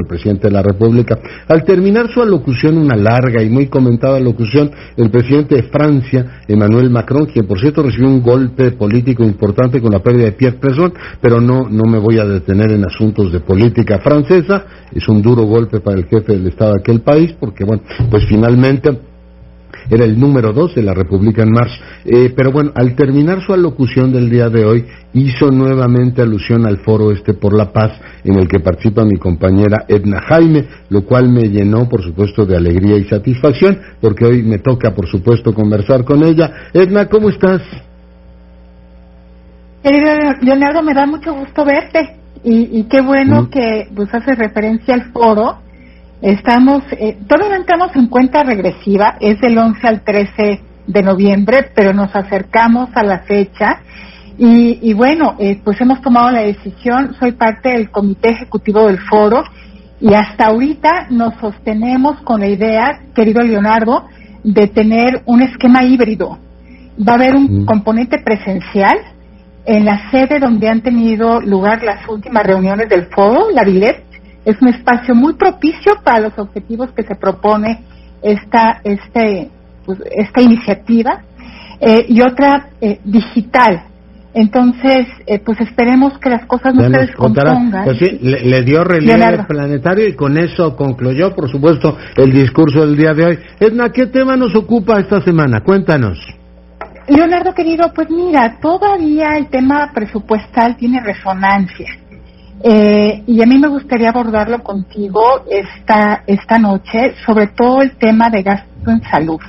el presidente de la República. Al terminar su alocución, una larga y muy comentada alocución, el presidente de Francia, Emmanuel Macron, quien por cierto recibió un golpe político importante con la pérdida de Pierre Pesson, pero no, no me voy a detener en asuntos de política francesa, es un duro golpe para el jefe del Estado de aquel país, porque bueno, pues finalmente era el número dos de la República en marzo. Eh, pero bueno, al terminar su alocución del día de hoy, hizo nuevamente alusión al foro este por la paz en el que participa mi compañera Edna Jaime, lo cual me llenó, por supuesto, de alegría y satisfacción, porque hoy me toca, por supuesto, conversar con ella. Edna, ¿cómo estás? Leonardo, me da mucho gusto verte y, qué bueno mm. que pues hace referencia al foro Estamos, eh, todavía entramos en cuenta regresiva, es del 11 al 13 de noviembre, pero nos acercamos a la fecha y, bueno, eh, pues hemos tomado la decisión, soy parte del comité ejecutivo del foro y hasta ahorita nos sostenemos con la idea, querido Leonardo, de tener un esquema híbrido. Va a haber un mm. componente presencial en la sede donde han tenido lugar las últimas reuniones del foro, la Villet, es un espacio muy propicio para los objetivos que se propone esta, este, pues, esta iniciativa eh, y otra eh, digital. Entonces, eh, pues esperemos que las cosas no se descompongan. Pues sí, le, dio relieve planetario y con eso concluyó, por supuesto, el discurso del día de hoy. Edna, ¿qué tema nos ocupa esta semana? Cuéntanos. Leonardo, querido, pues mira, todavía el tema presupuestal tiene resonancia. Eh, y a mí me gustaría abordarlo contigo esta, esta noche, sobre todo el tema de gasto en salud.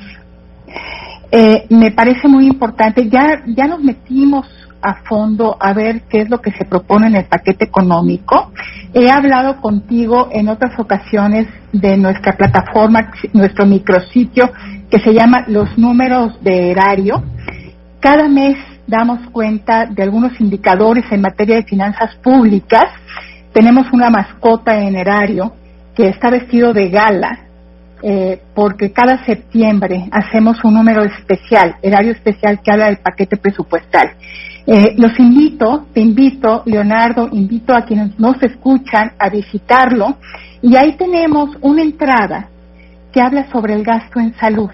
Eh, me parece muy importante, ya, ya nos metimos a fondo a ver qué es lo que se propone en el paquete económico. He hablado contigo en otras ocasiones de nuestra plataforma, nuestro micrositio que se llama Los Números de Erario. Cada mes damos cuenta de algunos indicadores en materia de finanzas públicas. Tenemos una mascota en erario que está vestido de gala eh, porque cada septiembre hacemos un número especial, erario especial que habla del paquete presupuestal. Eh, los invito, te invito, Leonardo, invito a quienes nos escuchan a visitarlo y ahí tenemos una entrada que habla sobre el gasto en salud.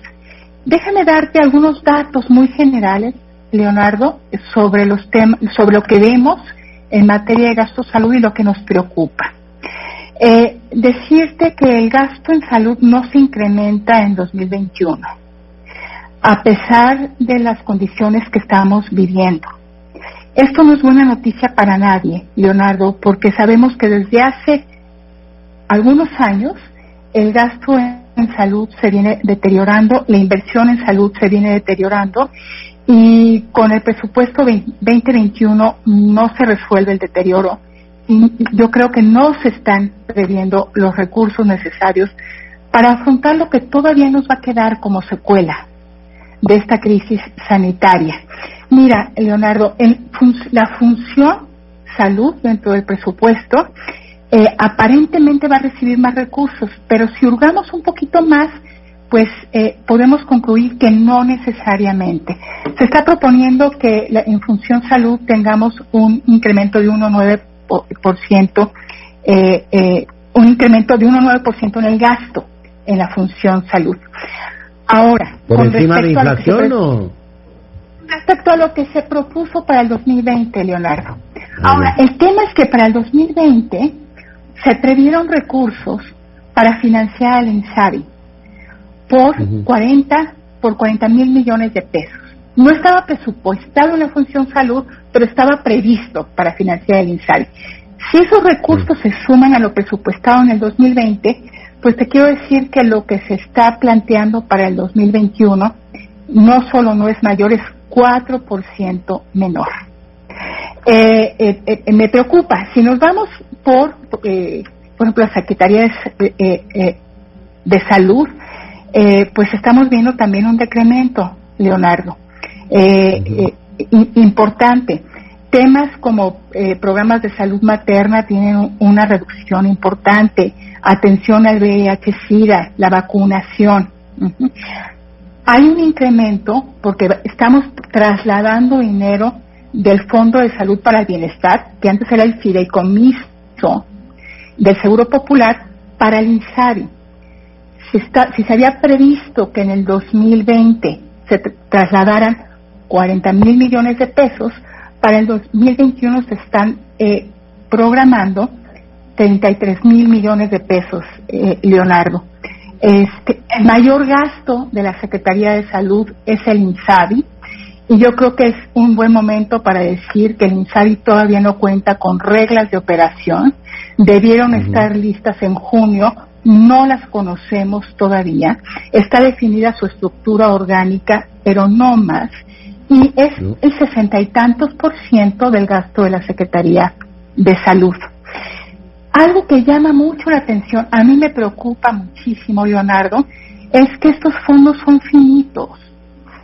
Déjame darte algunos datos muy generales Leonardo, sobre los temas, sobre lo que vemos en materia de gasto salud y lo que nos preocupa. Eh, decirte que el gasto en salud no se incrementa en 2021, a pesar de las condiciones que estamos viviendo. Esto no es buena noticia para nadie, Leonardo, porque sabemos que desde hace algunos años el gasto en salud se viene deteriorando, la inversión en salud se viene deteriorando y con el presupuesto 2021 no se resuelve el deterioro. Y yo creo que no se están previendo los recursos necesarios para afrontar lo que todavía nos va a quedar como secuela de esta crisis sanitaria. Mira, Leonardo, en la función salud dentro del presupuesto eh, aparentemente va a recibir más recursos, pero si hurgamos un poquito más, pues eh, podemos concluir que no necesariamente. Se está proponiendo que en función salud tengamos un incremento de 1,9%, eh, eh, un incremento de 1,9% en el gasto en la función salud. Ahora, ¿por encima de inflación o...? Respecto a lo que se propuso para el 2020, Leonardo. Ahora, el tema es que para el 2020 se previeron recursos para financiar al INSABI por 40 por 40 mil millones de pesos. No estaba presupuestado en la función salud, pero estaba previsto para financiar el INSAL. Si esos recursos se suman a lo presupuestado en el 2020, pues te quiero decir que lo que se está planteando para el 2021 no solo no es mayor, es 4% menor. Eh, eh, eh, me preocupa, si nos vamos por, por ejemplo, la Secretaría de, de Salud, eh, pues estamos viendo también un decremento, Leonardo. Eh, eh, importante. Temas como programas de salud materna tienen una reducción importante. Atención al VIH-Sida, la vacunación. Hay un incremento porque estamos trasladando dinero del Fondo de Salud para el Bienestar, que antes era el fideicomiso, del Seguro Popular para el INSABI. Si, si se había previsto que en el 2020 se trasladaran 40 mil millones de pesos, para el 2021 se están eh, programando 33 mil millones de pesos, eh, Leonardo. Este, el mayor gasto de la Secretaría de Salud es el INSABI, y yo creo que es un buen momento para decir que el INSABI todavía no cuenta con reglas de operación. Debieron estar listas en junio, no las conocemos todavía. Está definida su estructura orgánica, pero no más. Y es el sesenta y tantos por ciento del gasto de la Secretaría de Salud. Algo que llama mucho la atención, a mí me preocupa muchísimo, Leonardo, es que estos fondos son finitos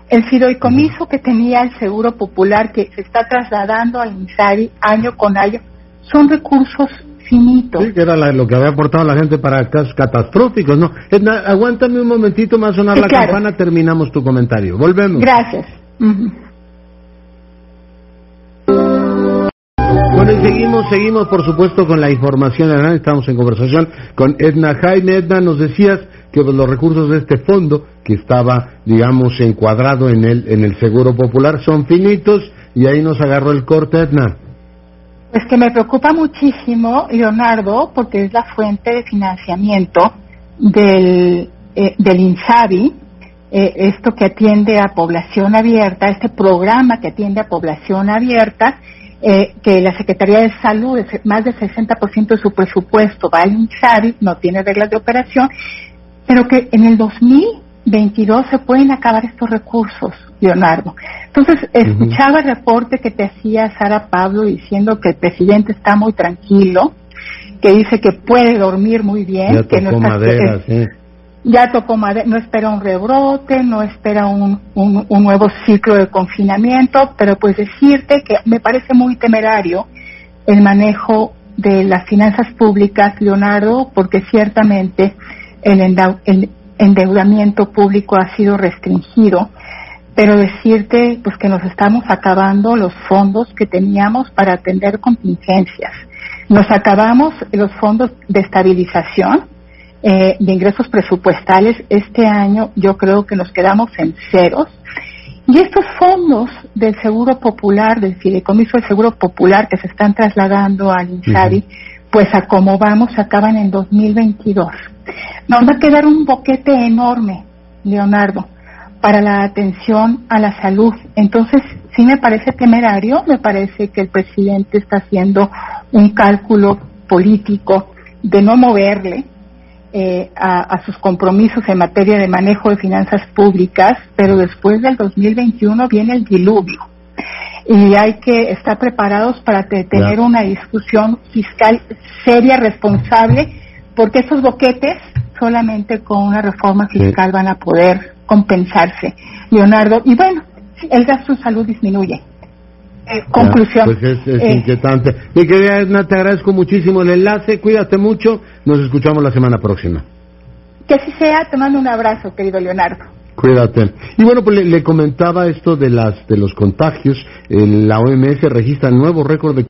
el fideicomiso que tenía el Seguro Popular, que se está trasladando al INSARI año con año, son recursos finitos. Sí, que era lo que había aportado la gente para casos catastróficos, ¿no? Edna, aguántame un momentito, más sonar la campana, terminamos tu comentario. Volvemos. Gracias. Bueno, y seguimos, seguimos por supuesto con la información, estamos en conversación con Edna Jaime. Edna, nos decías que los recursos de este fondo, que estaba, digamos, encuadrado en el, en el Seguro Popular, son finitos y ahí nos agarró el corte, Edna. Pues que me preocupa muchísimo, Leonardo, porque es la fuente de financiamiento del, eh, del INSABI, eh, esto que atiende a población abierta, este programa que atiende a población abierta, eh, que la Secretaría de Salud, más del 60% de su presupuesto va al INSABI, no tiene reglas de operación, pero que en el 2022 se pueden acabar estos recursos, Leonardo. Entonces, escuchaba el reporte que te hacía Sara Pablo diciendo que el presidente está muy tranquilo, que dice que puede dormir muy bien, que no está, madera, ya tocó madera, no espera un rebrote, no espera un, un, un nuevo ciclo de confinamiento, pero pues decirte que me parece muy temerario el manejo de las finanzas públicas, Leonardo, porque ciertamente el, endeudamiento público ha sido restringido, pero decirte pues que nos estamos acabando los fondos que teníamos para atender contingencias. Nos acabamos los fondos de estabilización eh, de ingresos presupuestales. Este año yo creo que nos quedamos en ceros. Y estos fondos del Seguro Popular, del Fideicomiso del Seguro Popular que se están trasladando al INSABI, pues a como vamos acaban en 2022. Nos va a quedar un boquete enorme, Leonardo, para la atención a la salud. Entonces, sí me parece temerario, me parece que el presidente está haciendo un cálculo político de no moverle eh, a, a, sus compromisos en materia de manejo de finanzas públicas, pero después del 2021 viene el diluvio y hay que estar preparados para tener una discusión fiscal seria, responsable, porque esos boquetes solamente con una reforma fiscal van a poder compensarse, Leonardo. Y bueno, el gasto en salud disminuye. Eh, conclusión. Pues es, es eh, inquietante. Mi querida Edna, te agradezco muchísimo el enlace, cuídate mucho, nos escuchamos la semana próxima. Que así sea, te mando un abrazo, querido Leonardo. Cuídate. Y bueno, pues le, comentaba esto de las de los contagios. la OMS registra nuevo récord de